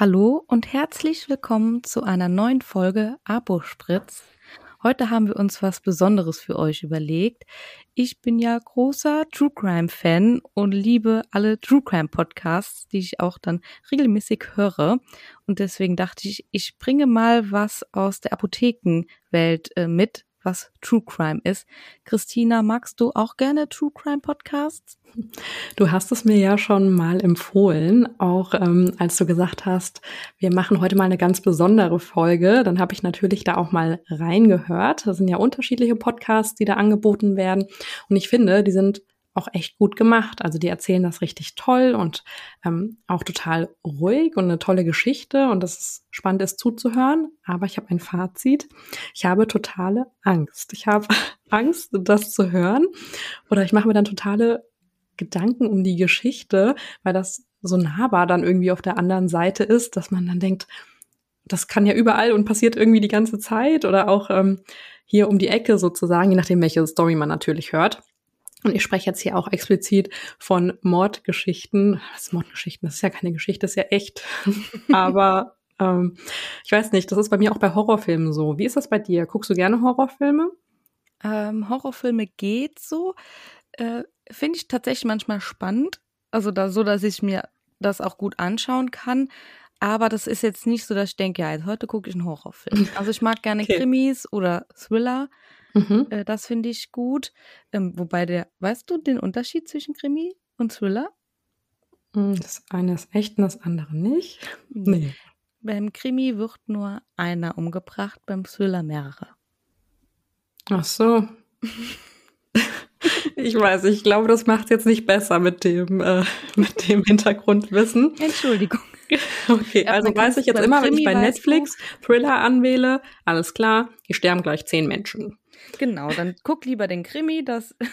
Hallo und herzlich willkommen zu einer neuen Folge Abo Spritz. Heute haben wir uns was Besonderes für euch überlegt. Ich bin ja großer True Crime Fan und liebe alle True Crime Podcasts, die ich auch dann regelmäßig höre. Und deswegen dachte ich, ich bringe mal was aus der Apothekenwelt äh, mit, was True Crime ist. Christina, magst du auch gerne True Crime Podcasts? Du hast es mir ja schon mal empfohlen, auch ähm, als du gesagt hast, wir machen heute mal eine ganz besondere Folge. Dann habe ich natürlich da auch mal reingehört. Das sind ja unterschiedliche Podcasts, die da angeboten werden. Und ich finde, die sind auch echt gut gemacht. Also die erzählen das richtig toll und ähm, auch total ruhig und eine tolle Geschichte und das ist spannend ist zuzuhören. Aber ich habe ein Fazit. Ich habe totale Angst. Ich habe Angst, das zu hören oder ich mache mir dann totale Gedanken um die Geschichte, weil das so nahbar dann irgendwie auf der anderen Seite ist, dass man dann denkt, das kann ja überall und passiert irgendwie die ganze Zeit oder auch ähm, hier um die Ecke sozusagen, je nachdem, welche Story man natürlich hört. Und ich spreche jetzt hier auch explizit von Mordgeschichten. Was ist Mordgeschichten? Das ist ja keine Geschichte, das ist ja echt. Aber ähm, ich weiß nicht, das ist bei mir auch bei Horrorfilmen so. Wie ist das bei dir? Guckst du gerne Horrorfilme? Ähm, Horrorfilme geht so. Äh, Finde ich tatsächlich manchmal spannend. Also da so, dass ich mir das auch gut anschauen kann. Aber das ist jetzt nicht so, dass ich denke, ja, heute gucke ich einen Horrorfilm. Also ich mag gerne okay. Krimis oder Thriller. Mhm. Äh, das finde ich gut. Ähm, wobei der, weißt du den Unterschied zwischen Krimi und Thriller? Hm, das eine ist echt und das andere nicht. Nee. Beim Krimi wird nur einer umgebracht, beim Thriller mehrere. Ach so. ich weiß, ich glaube, das macht jetzt nicht besser mit dem, äh, mit dem Hintergrundwissen. Entschuldigung. Okay, ja, also weiß ich jetzt immer, wenn ich bei Netflix Thriller anwähle, alles klar, hier sterben gleich zehn Menschen. Genau, dann guck lieber den Krimi, das.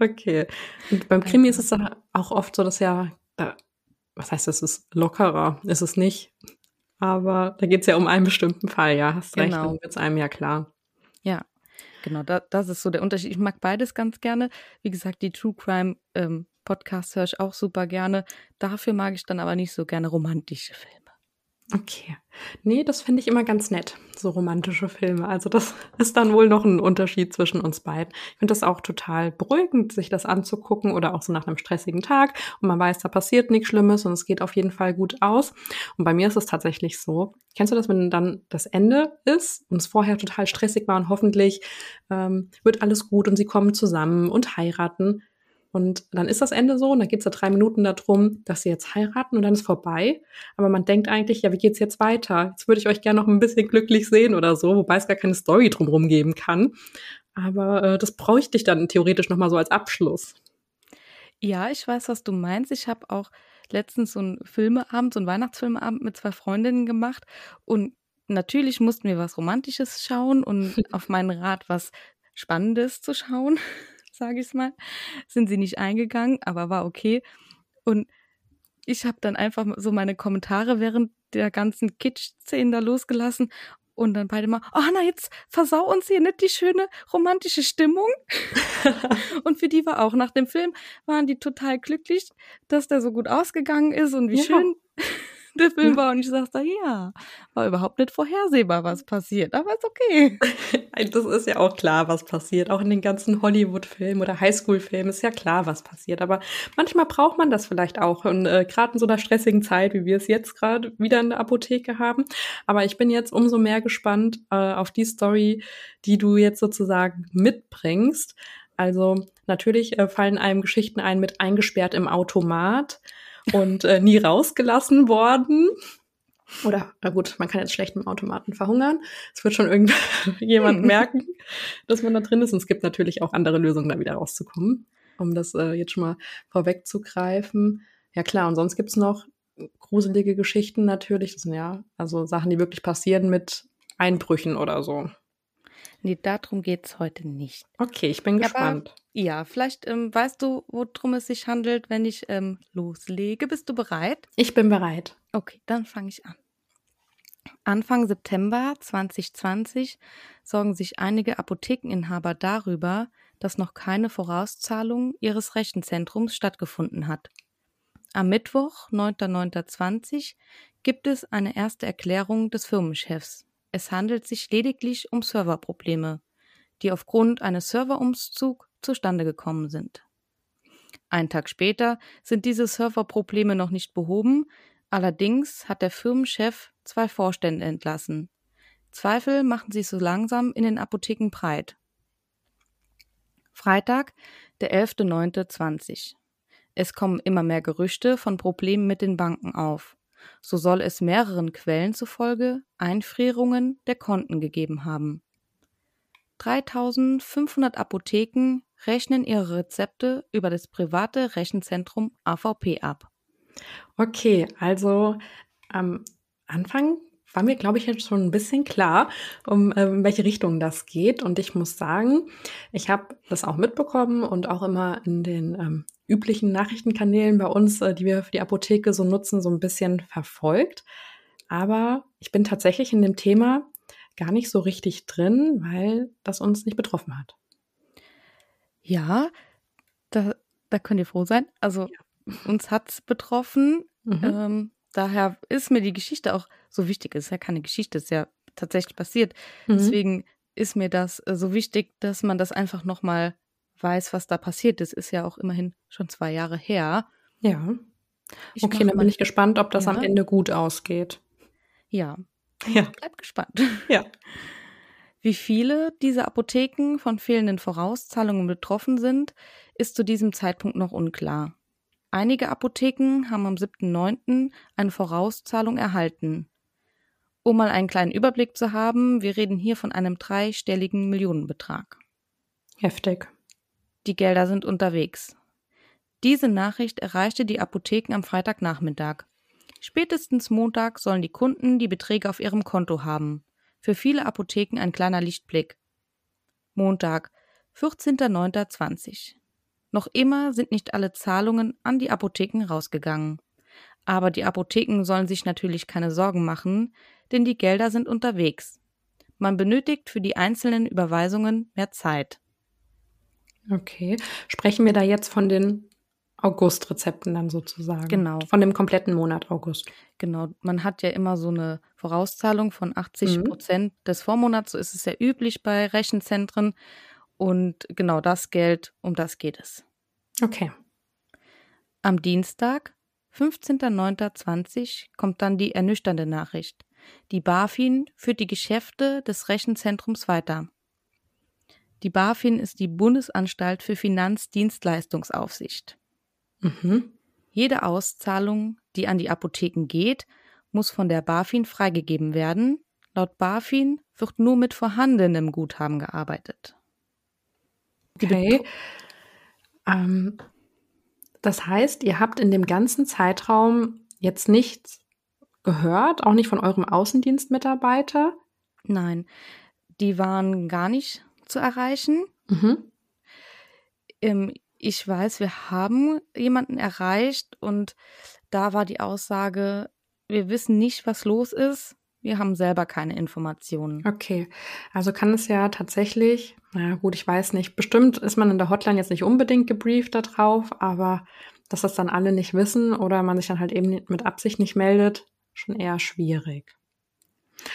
Okay. Und beim Krimi ist es dann auch oft so, dass ja, da, was heißt das, ist lockerer, ist es nicht. Aber da geht es ja um einen bestimmten Fall, ja, hast recht, genau. dann wird es einem ja klar. Ja, genau, da, das ist so der Unterschied. Ich mag beides ganz gerne. Wie gesagt, die True Crime ähm, Podcasts höre ich auch super gerne. Dafür mag ich dann aber nicht so gerne romantische Filme. Okay. Nee, das finde ich immer ganz nett, so romantische Filme. Also das ist dann wohl noch ein Unterschied zwischen uns beiden. Ich finde das auch total beruhigend, sich das anzugucken oder auch so nach einem stressigen Tag und man weiß, da passiert nichts Schlimmes und es geht auf jeden Fall gut aus. Und bei mir ist es tatsächlich so. Kennst du das, wenn dann das Ende ist und es vorher total stressig war und hoffentlich ähm, wird alles gut und sie kommen zusammen und heiraten und dann ist das Ende so und dann geht es da drei Minuten darum, dass sie jetzt heiraten und dann ist vorbei. Aber man denkt eigentlich, ja, wie geht's jetzt weiter? Jetzt würde ich euch gerne noch ein bisschen glücklich sehen oder so, wobei es gar keine Story drumherum geben kann. Aber äh, das bräuchte ich dann theoretisch nochmal so als Abschluss. Ja, ich weiß, was du meinst. Ich habe auch letztens so einen Filmeabend, so einen Weihnachtsfilmeabend mit zwei Freundinnen gemacht und natürlich mussten wir was Romantisches schauen und auf meinen Rat was Spannendes zu schauen sage ich mal, sind sie nicht eingegangen, aber war okay. Und ich habe dann einfach so meine Kommentare während der ganzen Kitsch-Szenen da losgelassen und dann beide mal, oh na, jetzt versau uns hier nicht die schöne romantische Stimmung. und für die war auch nach dem Film, waren die total glücklich, dass der so gut ausgegangen ist und wie ja. schön der Film war und ich sagte, ja, war überhaupt nicht vorhersehbar, was passiert, aber ist okay. Das ist ja auch klar, was passiert. Auch in den ganzen Hollywood-Filmen oder Highschool-Filmen ist ja klar, was passiert. Aber manchmal braucht man das vielleicht auch. Und äh, gerade in so einer stressigen Zeit, wie wir es jetzt gerade wieder in der Apotheke haben. Aber ich bin jetzt umso mehr gespannt äh, auf die Story, die du jetzt sozusagen mitbringst. Also natürlich äh, fallen einem Geschichten ein mit eingesperrt im Automat und äh, nie rausgelassen worden. Oder, na gut, man kann jetzt schlecht mit dem Automaten verhungern. Es wird schon irgendjemand merken, dass man da drin ist. Und es gibt natürlich auch andere Lösungen, da wieder rauszukommen, um das äh, jetzt schon mal vorwegzugreifen. Ja klar, und sonst gibt's noch gruselige Geschichten natürlich. Das sind ja also Sachen, die wirklich passieren mit Einbrüchen oder so. Nee, darum geht's heute nicht. Okay, ich bin gespannt. Aber, ja, vielleicht ähm, weißt du, worum es sich handelt, wenn ich ähm, loslege. Bist du bereit? Ich bin bereit. Okay, dann fange ich an. Anfang September 2020 sorgen sich einige Apothekeninhaber darüber, dass noch keine Vorauszahlung ihres Rechenzentrums stattgefunden hat. Am Mittwoch, 9.9.20, gibt es eine erste Erklärung des Firmenchefs. Es handelt sich lediglich um Serverprobleme, die aufgrund eines Serverumzugs zustande gekommen sind. Ein Tag später sind diese Serverprobleme noch nicht behoben, allerdings hat der Firmenchef zwei Vorstände entlassen. Zweifel machen sich so langsam in den Apotheken breit. Freitag, der 11.09.20. Es kommen immer mehr Gerüchte von Problemen mit den Banken auf. So soll es mehreren Quellen zufolge Einfrierungen der Konten gegeben haben. 3500 Apotheken rechnen ihre Rezepte über das private Rechenzentrum AVP ab. Okay, also am Anfang war mir, glaube ich, jetzt schon ein bisschen klar, um ähm, welche Richtung das geht. Und ich muss sagen, ich habe das auch mitbekommen und auch immer in den ähm, üblichen Nachrichtenkanälen bei uns, äh, die wir für die Apotheke so nutzen, so ein bisschen verfolgt. Aber ich bin tatsächlich in dem Thema gar nicht so richtig drin, weil das uns nicht betroffen hat. Ja, da, da könnt ihr froh sein. Also ja. uns hat es betroffen. Mhm. Ähm, daher ist mir die Geschichte auch so wichtig. Es ist ja keine Geschichte, es ist ja tatsächlich passiert. Mhm. Deswegen ist mir das äh, so wichtig, dass man das einfach nochmal weiß, was da passiert ist. Ist ja auch immerhin schon zwei Jahre her. Ja. Ich okay, dann bin ich gespannt, ob das ja. am Ende gut ausgeht. Ja. Ja. Bleib gespannt. Ja. Wie viele dieser Apotheken von fehlenden Vorauszahlungen betroffen sind, ist zu diesem Zeitpunkt noch unklar. Einige Apotheken haben am 7.9. eine Vorauszahlung erhalten. Um mal einen kleinen Überblick zu haben, wir reden hier von einem dreistelligen Millionenbetrag. Heftig. Die Gelder sind unterwegs. Diese Nachricht erreichte die Apotheken am Freitagnachmittag. Spätestens Montag sollen die Kunden die Beträge auf ihrem Konto haben. Für viele Apotheken ein kleiner Lichtblick. Montag, 14.09.20. Noch immer sind nicht alle Zahlungen an die Apotheken rausgegangen. Aber die Apotheken sollen sich natürlich keine Sorgen machen, denn die Gelder sind unterwegs. Man benötigt für die einzelnen Überweisungen mehr Zeit. Okay. Sprechen wir da jetzt von den August-Rezepten dann sozusagen? Genau. Von dem kompletten Monat August. Genau. Man hat ja immer so eine Vorauszahlung von 80 mhm. Prozent des Vormonats. So ist es ja üblich bei Rechenzentren. Und genau das Geld, um das geht es. Okay. Am Dienstag, 15.09.20, kommt dann die ernüchternde Nachricht. Die BaFin führt die Geschäfte des Rechenzentrums weiter. Die BaFin ist die Bundesanstalt für Finanzdienstleistungsaufsicht. Mhm. Jede Auszahlung, die an die Apotheken geht, muss von der BaFin freigegeben werden. Laut BaFin wird nur mit vorhandenem Guthaben gearbeitet. Okay. Ähm, das heißt, ihr habt in dem ganzen Zeitraum jetzt nichts gehört, auch nicht von eurem Außendienstmitarbeiter? Nein, die waren gar nicht zu erreichen. Mhm. Ähm, ich weiß, wir haben jemanden erreicht und da war die Aussage, wir wissen nicht, was los ist. Wir haben selber keine Informationen. Okay, also kann es ja tatsächlich, naja gut, ich weiß nicht, bestimmt ist man in der Hotline jetzt nicht unbedingt gebrieft darauf, aber dass das dann alle nicht wissen oder man sich dann halt eben mit Absicht nicht meldet, schon eher schwierig.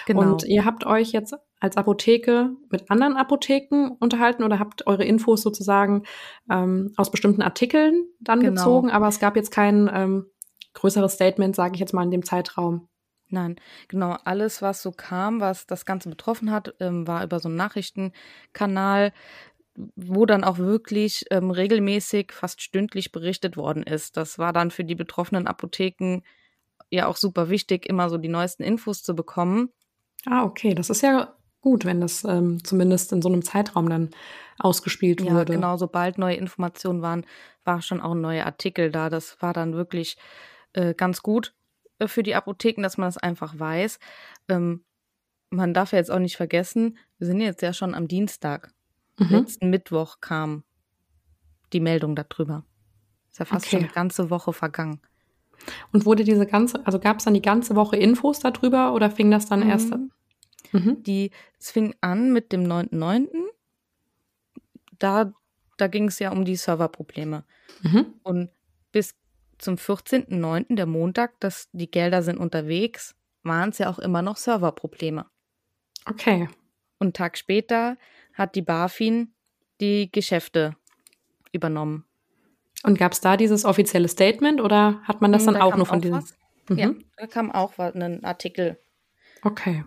Genau. Und ihr habt euch jetzt als Apotheke mit anderen Apotheken unterhalten oder habt eure Infos sozusagen ähm, aus bestimmten Artikeln dann genau. gezogen, aber es gab jetzt kein ähm, größeres Statement, sage ich jetzt mal, in dem Zeitraum. Nein, genau, alles, was so kam, was das Ganze betroffen hat, ähm, war über so einen Nachrichtenkanal, wo dann auch wirklich ähm, regelmäßig, fast stündlich berichtet worden ist. Das war dann für die betroffenen Apotheken ja auch super wichtig, immer so die neuesten Infos zu bekommen. Ah, okay, das ist ja gut, wenn das ähm, zumindest in so einem Zeitraum dann ausgespielt ja, wurde. Ja, genau, sobald neue Informationen waren, war schon auch ein neuer Artikel da. Das war dann wirklich äh, ganz gut. Äh, für die Apotheken, dass man das einfach weiß. Ähm, man darf ja jetzt auch nicht vergessen, wir sind jetzt ja schon am Dienstag. Mhm. Letzten Mittwoch kam die Meldung darüber. Ist ja fast okay. schon eine ganze Woche vergangen. Und wurde diese ganze, also gab es dann die ganze Woche Infos darüber oder fing das dann mhm. erst an? Mhm. Die, es fing an mit dem 9.9. Da, da ging es ja um die Serverprobleme. Mhm. Und bis zum 14.09., der Montag, dass die Gelder sind unterwegs, waren es ja auch immer noch Serverprobleme. Okay. Und einen Tag später hat die BaFin die Geschäfte übernommen. Und gab es da dieses offizielle Statement oder hat man das hm, dann da auch nur von diesem? Mhm. Ja, da kam auch ein Artikel. Okay.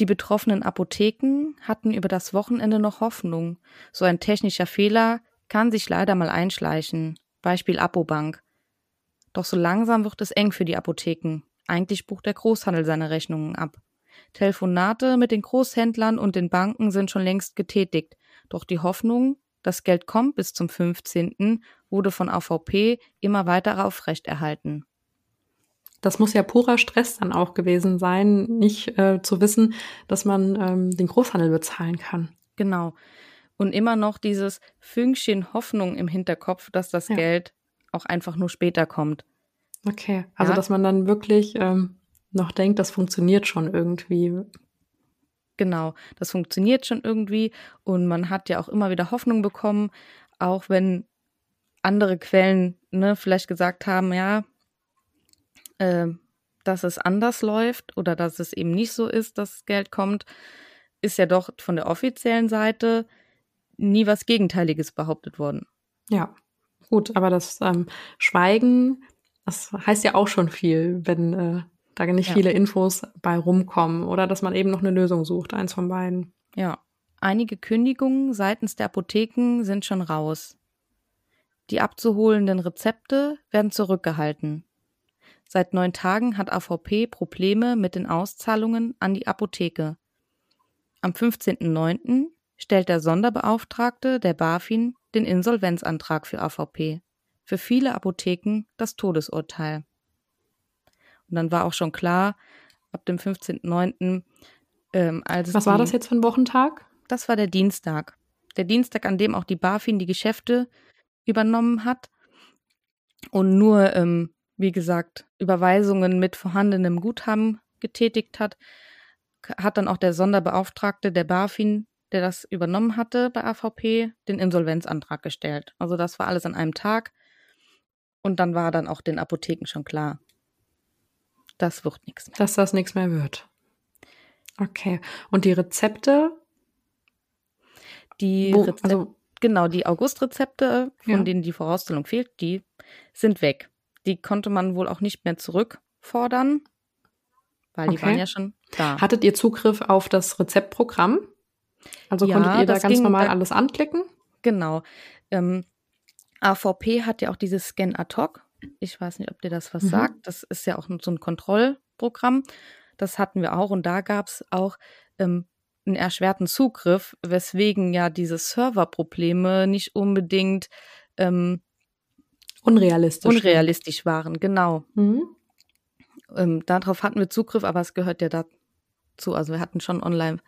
Die betroffenen Apotheken hatten über das Wochenende noch Hoffnung. So ein technischer Fehler kann sich leider mal einschleichen. Beispiel Apobank. Doch so langsam wird es eng für die Apotheken. Eigentlich bucht der Großhandel seine Rechnungen ab. Telefonate mit den Großhändlern und den Banken sind schon längst getätigt. Doch die Hoffnung, das Geld kommt bis zum 15., wurde von AVP immer weiter aufrechterhalten. Das muss ja purer Stress dann auch gewesen sein, nicht äh, zu wissen, dass man ähm, den Großhandel bezahlen kann. Genau. Und immer noch dieses Fünkchen Hoffnung im Hinterkopf, dass das ja. Geld auch einfach nur später kommt. Okay, also ja. dass man dann wirklich ähm, noch denkt, das funktioniert schon irgendwie. Genau, das funktioniert schon irgendwie und man hat ja auch immer wieder Hoffnung bekommen, auch wenn andere Quellen ne, vielleicht gesagt haben, ja, äh, dass es anders läuft oder dass es eben nicht so ist, dass Geld kommt, ist ja doch von der offiziellen Seite nie was Gegenteiliges behauptet worden. Ja, gut, aber das ähm, Schweigen, das heißt ja auch schon viel, wenn äh, da nicht ja. viele Infos bei rumkommen oder dass man eben noch eine Lösung sucht, eins von beiden. Ja, einige Kündigungen seitens der Apotheken sind schon raus. Die abzuholenden Rezepte werden zurückgehalten. Seit neun Tagen hat AVP Probleme mit den Auszahlungen an die Apotheke. Am 15.09. stellt der Sonderbeauftragte der BaFin den Insolvenzantrag für AVP. Für viele Apotheken das Todesurteil. Und dann war auch schon klar, ab dem 15.09. Ähm, als Was war das jetzt für ein Wochentag? Das war der Dienstag. Der Dienstag, an dem auch die BaFin die Geschäfte übernommen hat und nur ähm, wie gesagt, Überweisungen mit vorhandenem Guthaben getätigt hat, hat dann auch der Sonderbeauftragte der BaFin, der das übernommen hatte bei AVP, den Insolvenzantrag gestellt. Also das war alles an einem Tag. Und dann war dann auch den Apotheken schon klar, das wird nichts mehr. Dass das nichts mehr wird. Okay. Und die Rezepte? Die Wo, Rezepte, also, genau, die August-Rezepte, von ja. denen die Vorausstellung fehlt, die sind weg. Die konnte man wohl auch nicht mehr zurückfordern, weil okay. die waren ja schon da. Hattet ihr Zugriff auf das Rezeptprogramm? Also ja, konntet ihr da ganz normal da, alles anklicken? Genau. Ähm, AVP hat ja auch dieses Scan ad hoc. Ich weiß nicht, ob dir das was mhm. sagt. Das ist ja auch so ein Kontrollprogramm. Das hatten wir auch und da gab es auch ähm, einen erschwerten Zugriff, weswegen ja diese Serverprobleme nicht unbedingt ähm, Unrealistisch. Unrealistisch waren, genau. Mhm. Ähm, darauf hatten wir Zugriff, aber es gehört ja dazu. Also wir hatten schon online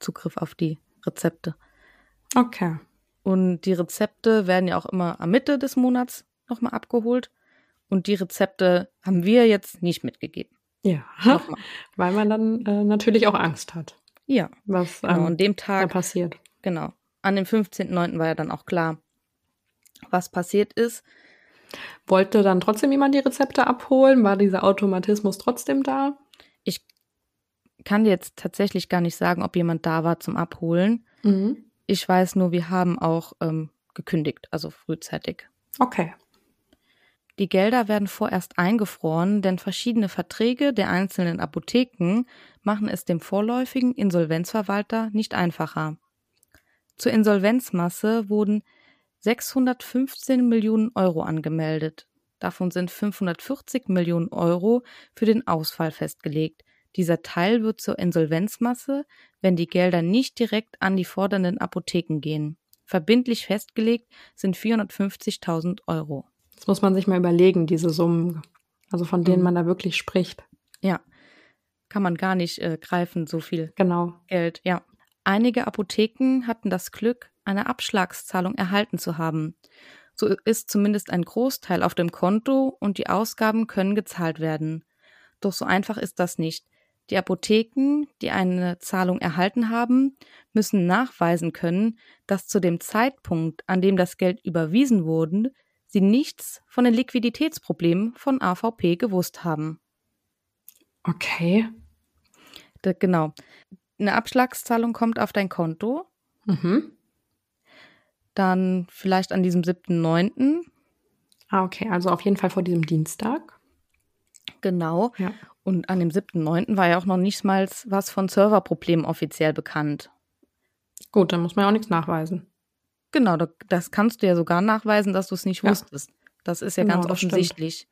Zugriff auf die Rezepte. Okay. Und die Rezepte werden ja auch immer am Mitte des Monats nochmal abgeholt. Und die Rezepte haben wir jetzt nicht mitgegeben. Ja, weil man dann äh, natürlich auch Angst hat. Ja, was genau, ähm, an dem Tag passiert. Genau. An dem 15.09. war ja dann auch klar, was passiert ist. Wollte dann trotzdem jemand die Rezepte abholen? War dieser Automatismus trotzdem da? Ich kann jetzt tatsächlich gar nicht sagen, ob jemand da war zum Abholen. Mhm. Ich weiß nur, wir haben auch ähm, gekündigt, also frühzeitig. Okay. Die Gelder werden vorerst eingefroren, denn verschiedene Verträge der einzelnen Apotheken machen es dem vorläufigen Insolvenzverwalter nicht einfacher. Zur Insolvenzmasse wurden 615 Millionen Euro angemeldet. Davon sind 540 Millionen Euro für den Ausfall festgelegt. Dieser Teil wird zur Insolvenzmasse, wenn die Gelder nicht direkt an die fordernden Apotheken gehen. Verbindlich festgelegt sind 450.000 Euro. Das muss man sich mal überlegen, diese Summen, also von denen mhm. man da wirklich spricht. Ja, kann man gar nicht äh, greifen, so viel genau. Geld. Ja. Einige Apotheken hatten das Glück, eine Abschlagszahlung erhalten zu haben. So ist zumindest ein Großteil auf dem Konto und die Ausgaben können gezahlt werden. Doch so einfach ist das nicht. Die Apotheken, die eine Zahlung erhalten haben, müssen nachweisen können, dass zu dem Zeitpunkt, an dem das Geld überwiesen wurde, sie nichts von den Liquiditätsproblemen von AVP gewusst haben. Okay. Da, genau. Eine Abschlagszahlung kommt auf dein Konto. Mhm. Dann vielleicht an diesem 7.9. Ah, okay. Also auf jeden Fall vor diesem Dienstag. Genau. Ja. Und an dem 7.9. war ja auch noch nicht mal was von Serverproblemen offiziell bekannt. Gut, dann muss man ja auch nichts nachweisen. Genau, das kannst du ja sogar nachweisen, dass du es nicht Ja. wusstest. Das ist ja Genau, ganz stimmt. offensichtlich.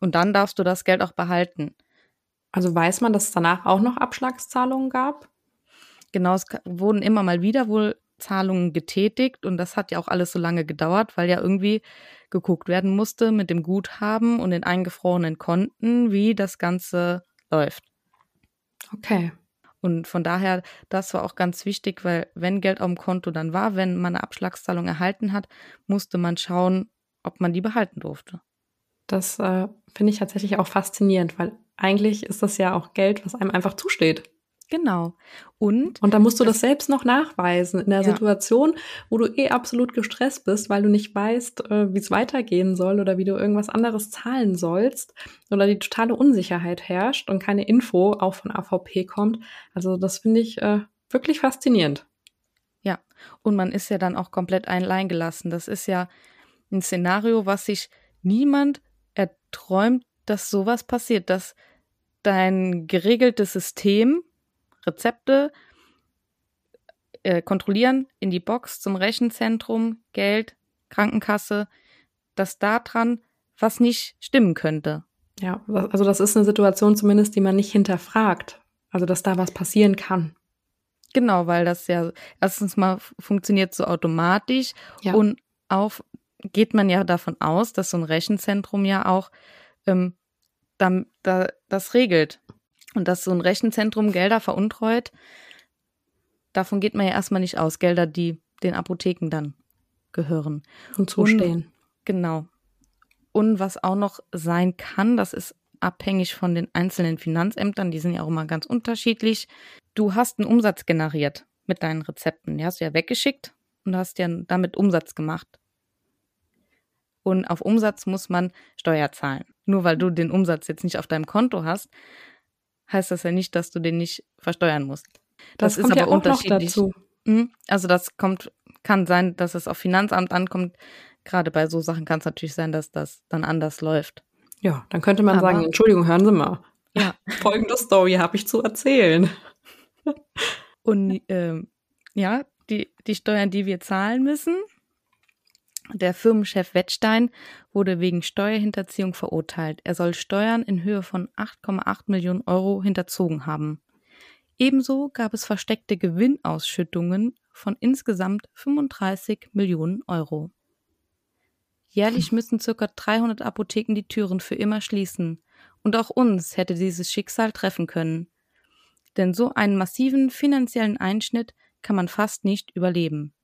Und dann darfst du das Geld auch behalten. Also weiß man, dass es danach auch noch Abschlagszahlungen gab? Genau, es wurden immer mal wieder wohl Zahlungen getätigt und das hat ja auch alles so lange gedauert, weil ja irgendwie geguckt werden musste mit dem Guthaben und den eingefrorenen Konten, wie das Ganze läuft. Okay. Und von daher, das war auch ganz wichtig, weil wenn Geld auf dem Konto dann war, wenn man eine Abschlagszahlung erhalten hat, musste man schauen, ob man die behalten durfte. Das äh, finde ich tatsächlich auch faszinierend, weil eigentlich ist das ja auch Geld, was einem einfach zusteht. Genau. Und Und da musst du das, Das- selbst noch nachweisen in der Ja. Situation, wo du eh absolut gestresst bist, weil du nicht weißt, äh, wie es weitergehen soll oder wie du irgendwas anderes zahlen sollst oder die totale Unsicherheit herrscht und keine Info auch von AVP kommt. Also das finde ich äh, wirklich faszinierend. Und man ist ja dann auch komplett allein gelassen. Das ist ja ein Szenario, was sich niemand erträumt, dass sowas passiert, dass dein geregeltes System, Rezepte, äh, kontrollieren in die Box zum Rechenzentrum, Geld, Krankenkasse, dass da dran was nicht stimmen könnte. Ja, also das ist eine Situation zumindest, die man nicht hinterfragt. Also dass da was passieren kann. Genau, weil das ja erstens mal funktioniert so automatisch Ja. und auch geht man ja davon aus, dass so ein Rechenzentrum ja auch ähm, dann, da, das regelt. Und dass so ein Rechenzentrum Gelder veruntreut, davon geht man ja erstmal nicht aus. Gelder, die den Apotheken dann gehören. Und zustehen. Genau. Und was auch noch sein kann, das ist abhängig von den einzelnen Finanzämtern, die sind ja auch immer ganz unterschiedlich. Du hast einen Umsatz generiert mit deinen Rezepten. Die hast du ja weggeschickt und hast ja damit Umsatz gemacht. Und auf Umsatz muss man Steuer zahlen. Nur weil du den Umsatz jetzt nicht auf deinem Konto hast, heißt das ja nicht, dass du den nicht versteuern musst. Das, das ist kommt ja aber auch noch unterschiedlich. dazu. Mhm. Also das kommt, kann sein, dass es auf Finanzamt ankommt. Gerade bei so Sachen kann es natürlich sein, dass das dann anders läuft. Ja, dann könnte man Aber- sagen, Entschuldigung, hören Sie mal. Ja. Folgende Story habe ich zu erzählen. Und ähm, ja, die, die Steuern, die wir zahlen müssen. Der Firmenchef Wettstein wurde wegen Steuerhinterziehung verurteilt. Er soll Steuern in Höhe von 8,8 Millionen Euro hinterzogen haben. Ebenso gab es versteckte Gewinnausschüttungen von insgesamt 35 Millionen Euro. Jährlich müssen ca. 300 Apotheken die Türen für immer schließen. Und auch uns hätte dieses Schicksal treffen können. Denn so einen massiven finanziellen Einschnitt kann man fast nicht überleben.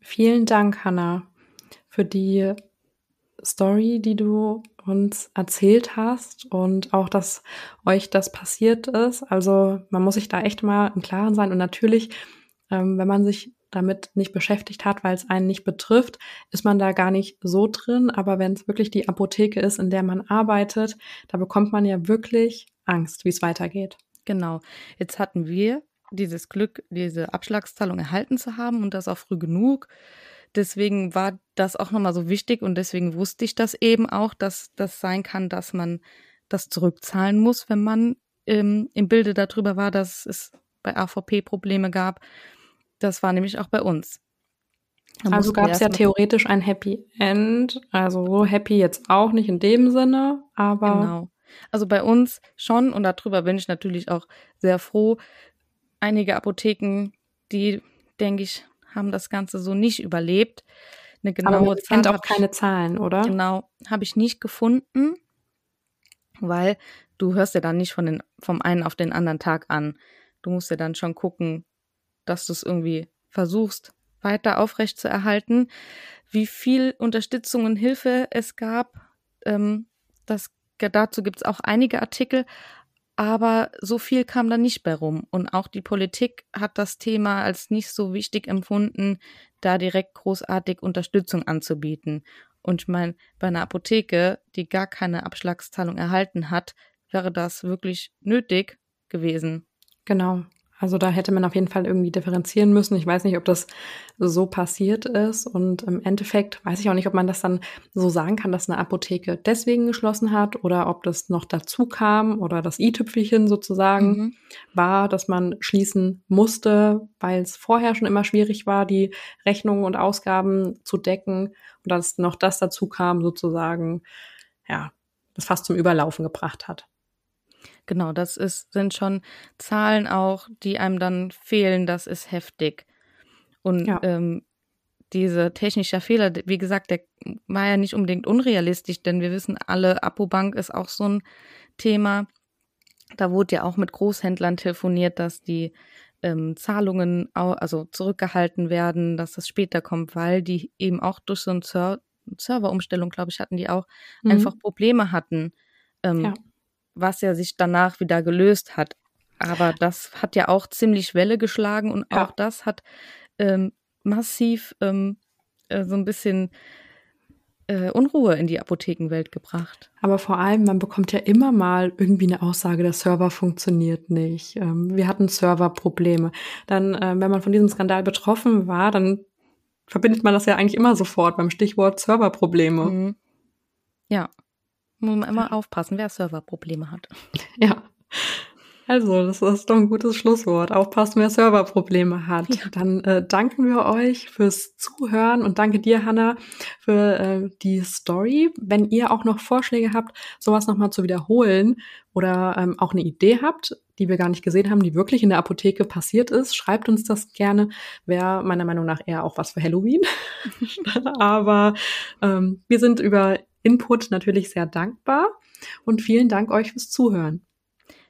Vielen Dank, Hannah, für die Story, die du uns erzählt hast und auch, dass euch das passiert ist. Also man muss sich da echt mal im Klaren sein und natürlich, ähm, wenn man sich damit nicht beschäftigt hat, weil es einen nicht betrifft, ist man da gar nicht so drin. Aber wenn es wirklich die Apotheke ist, in der man arbeitet, da bekommt man ja wirklich Angst, wie es weitergeht. Genau. Jetzt hatten wir dieses Glück, diese Abschlagszahlung erhalten zu haben und das auch früh genug. Deswegen war das auch nochmal so wichtig und deswegen wusste ich das eben auch, dass das sein kann, dass man das zurückzahlen muss, wenn man ähm, im Bilde darüber war, dass es bei AVP Probleme gab. Das war nämlich auch bei uns. Da Also gab es ja theoretisch ein Happy End. Also so happy jetzt auch nicht in dem Sinne, aber Genau. Also bei uns schon und darüber bin ich natürlich auch sehr froh. Einige Apotheken, die, denke ich, haben das Ganze so nicht überlebt. Eine aber genaue kennt Zahl auch hab keine Zahlen, oder? genau habe ich nicht gefunden, weil du hörst ja dann nicht von den, vom einen auf den anderen Tag an. Du musst ja dann schon gucken, dass du es irgendwie versuchst, weiter aufrecht zu erhalten. Wie viel Unterstützung und Hilfe es gab, ähm, das, dazu gibt es auch einige Artikel, aber so viel kam da nicht bei rum. Und auch die Politik hat das Thema als nicht so wichtig empfunden, da direkt großartig Unterstützung anzubieten. Und ich meine, bei einer Apotheke, die gar keine Abschlagszahlung erhalten hat, wäre das wirklich nötig gewesen. Genau. Also da hätte man auf jeden Fall irgendwie differenzieren müssen. Ich weiß nicht, ob das so passiert ist. Und im Endeffekt weiß ich auch nicht, ob man das dann so sagen kann, dass eine Apotheke deswegen geschlossen hat oder ob das noch dazu kam oder das i-Tüpfelchen sozusagen mhm. war, dass man schließen musste, weil es vorher schon immer schwierig war, die Rechnungen und Ausgaben zu decken und dass noch das dazu kam sozusagen, ja, das fast zum Überlaufen gebracht hat. Genau, das ist, sind schon Zahlen auch, die einem dann fehlen. Das ist heftig. Und ja. ähm, diese technische Fehler, wie gesagt, der war ja nicht unbedingt unrealistisch, denn wir wissen alle, Apobank ist auch so ein Thema. Da wurde ja auch mit Großhändlern telefoniert, dass die ähm, Zahlungen auch, also zurückgehalten werden, dass das später kommt, weil die eben auch durch so eine Ser Serverumstellung, glaube ich, hatten die auch mhm. einfach Probleme hatten. Ähm, ja was ja sich danach wieder gelöst hat. Aber das hat ja auch ziemlich Welle geschlagen und ja. auch das hat ähm, massiv ähm, äh, so ein bisschen äh, Unruhe in die Apothekenwelt gebracht. Aber vor allem, man bekommt ja immer mal irgendwie eine Aussage, der Server funktioniert nicht. Ähm, wir hatten Serverprobleme. Dann, äh, wenn man von diesem Skandal betroffen war, dann verbindet man das ja eigentlich immer sofort beim Stichwort Serverprobleme. Mhm. Ja. Muss man immer aufpassen, wer Serverprobleme hat. Ja. Also, das ist doch ein gutes Schlusswort. Aufpassen, wer Serverprobleme hat. Ja. Dann äh, danken wir euch fürs Zuhören und danke dir, Hanna, für äh, die Story. Wenn ihr auch noch Vorschläge habt, sowas nochmal zu wiederholen oder ähm, auch eine Idee habt, die wir gar nicht gesehen haben, die wirklich in der Apotheke passiert ist, schreibt uns das gerne. Wäre meiner Meinung nach eher auch was für Halloween. Aber ähm, wir sind über Input natürlich sehr dankbar und vielen Dank euch fürs Zuhören.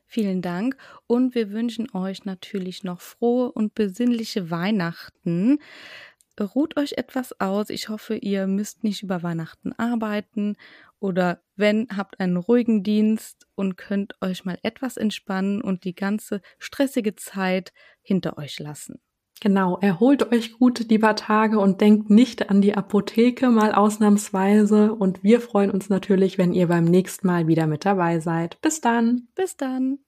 Vielen Dank und wir wünschen euch natürlich noch frohe und besinnliche Weihnachten. Ruht euch etwas aus. Ich hoffe, ihr müsst nicht über Weihnachten arbeiten oder wenn, habt einen ruhigen Dienst und könnt euch mal etwas entspannen und die ganze stressige Zeit hinter euch lassen. Genau, erholt euch gut die paar Tage und denkt nicht an die Apotheke mal ausnahmsweise. Und wir freuen uns natürlich, wenn ihr beim nächsten Mal wieder mit dabei seid. Bis dann. Bis dann.